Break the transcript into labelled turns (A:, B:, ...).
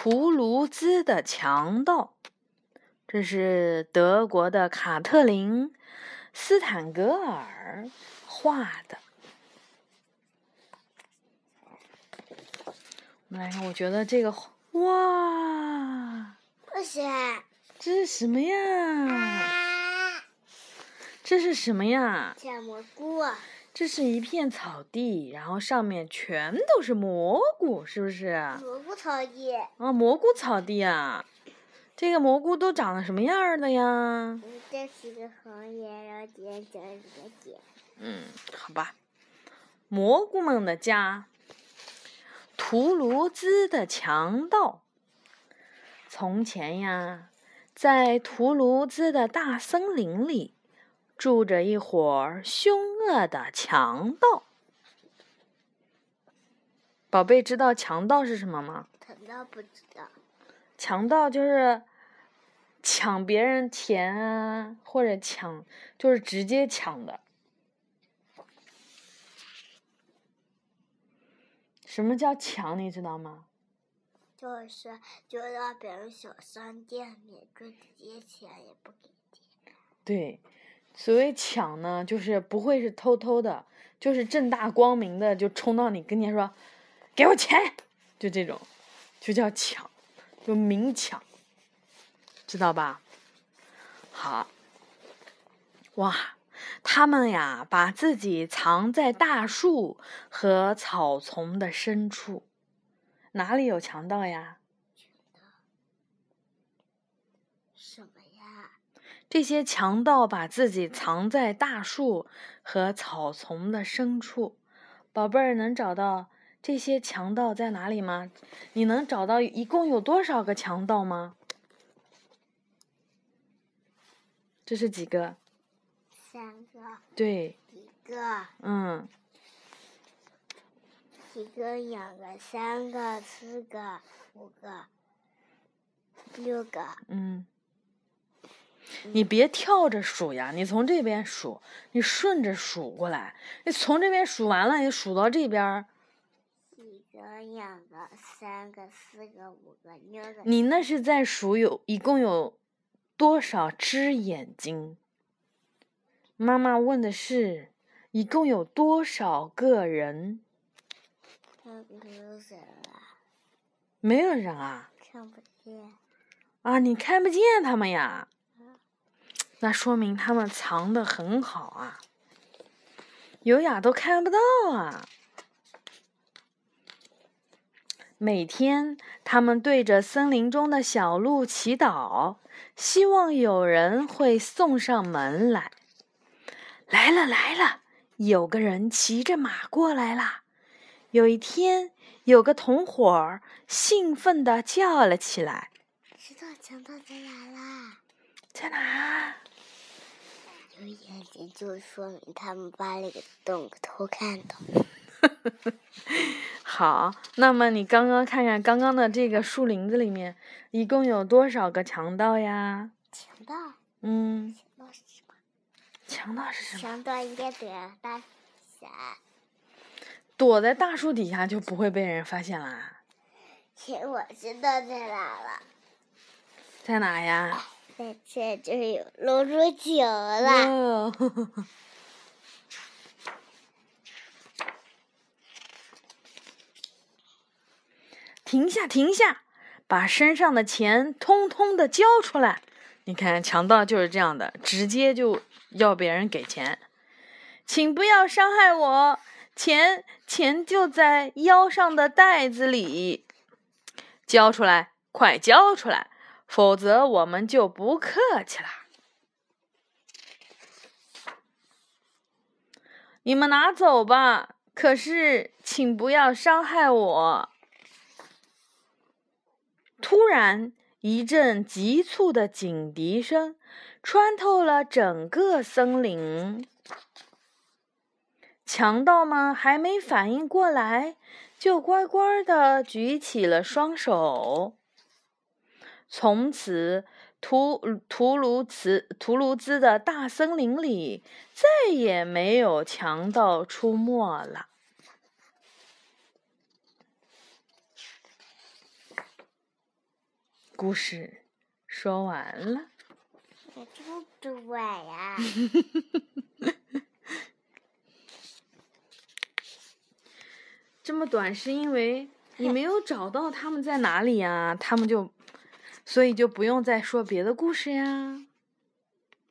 A: 图卢兹的强盗》，这是德国的卡特琳·斯坦格尔画的。我们来看，我觉得这个哇，这是什么呀？这是什么呀？
B: 小蘑菇。
A: 这是一片草地，然后上面全都是蘑菇，是不是？
B: 蘑菇草地。
A: 啊，蘑菇草地啊！这个蘑菇都长得什么样的呀？
B: 这是个红叶，然后点点点点。
A: 嗯，好吧。蘑菇们的家。图卢兹的强盗。从前呀，在图卢兹的大森林里。住着一伙凶恶的强盗。宝贝，知道强盗是什么吗？
B: 强盗不知道。
A: 强盗就是抢别人钱啊，或者抢，就是直接抢的。什么叫抢？你知道吗？
B: 就是就到别人小商店里，就直接钱也不给钱。
A: 对。所谓抢呢，就是不会是偷偷的，就是正大光明的就冲到你跟前说：“给我钱！”就这种，就叫抢，就明抢，知道吧？好，哇，他们呀，把自己藏在大树和草丛的深处，哪里有强盗呀？
B: 什么？
A: 这些强盗把自己藏在大树和草丛的深处，宝贝儿能找到这些强盗在哪里吗？你能找到一共有多少个强盗吗？这是几个？
B: 三个。
A: 对。
B: 一个。
A: 嗯。
B: 一个、两个、三个、四个、五个、六个。
A: 嗯。你别跳着数呀，你从这边数，你顺着数过来。你从这边数完了，你数到这边。
B: 一个、两个、三个、四个、五个、六个。
A: 你那是在数有一共有多少只眼睛？妈妈问的是，一共有多少个人？
B: 没有人啊。
A: 没有人啊。
B: 看不见。
A: 啊，你看不见他们呀？那说明他们藏的很好啊，优雅都看不到啊。每天，他们对着森林中的小路祈祷，希望有人会送上门来。来了来了，有个人骑着马过来了。有一天，有个同伙儿兴奋地叫了起来：“
B: 知道强盗在哪啦？
A: 在哪？”
B: 有眼睛就说明他们把那个洞偷看到。
A: 好，那么你刚刚看看刚刚的这个树林子里面，一共有多少个强盗呀？
B: 强盗。
A: 嗯。
B: 强盗是什么？
A: 强盗是什么？
B: 强盗应该躲在大下。
A: 躲在大树底下就不会被人发现啦。
B: 行，我知道在哪了。
A: 在哪呀？
B: 在这就有露出球了。
A: 停下，停下，把身上的钱通通的交出来。你看，强盗就是这样的，直接就要别人给钱。请不要伤害我，钱钱就在腰上的袋子里。交出来，快交出来！否则我们就不客气了。你们拿走吧，可是请不要伤害我。突然，一阵急促的警笛声穿透了整个森林。强盗们还没反应过来，就乖乖的举起了双手。从此，图图卢兹图卢兹的大森林里再也没有强盗出没了。故事说完了。
B: 这么短呀？
A: 这么短是因为你没有找到他们在哪里呀？他们就。所以就不用再说别的故事呀。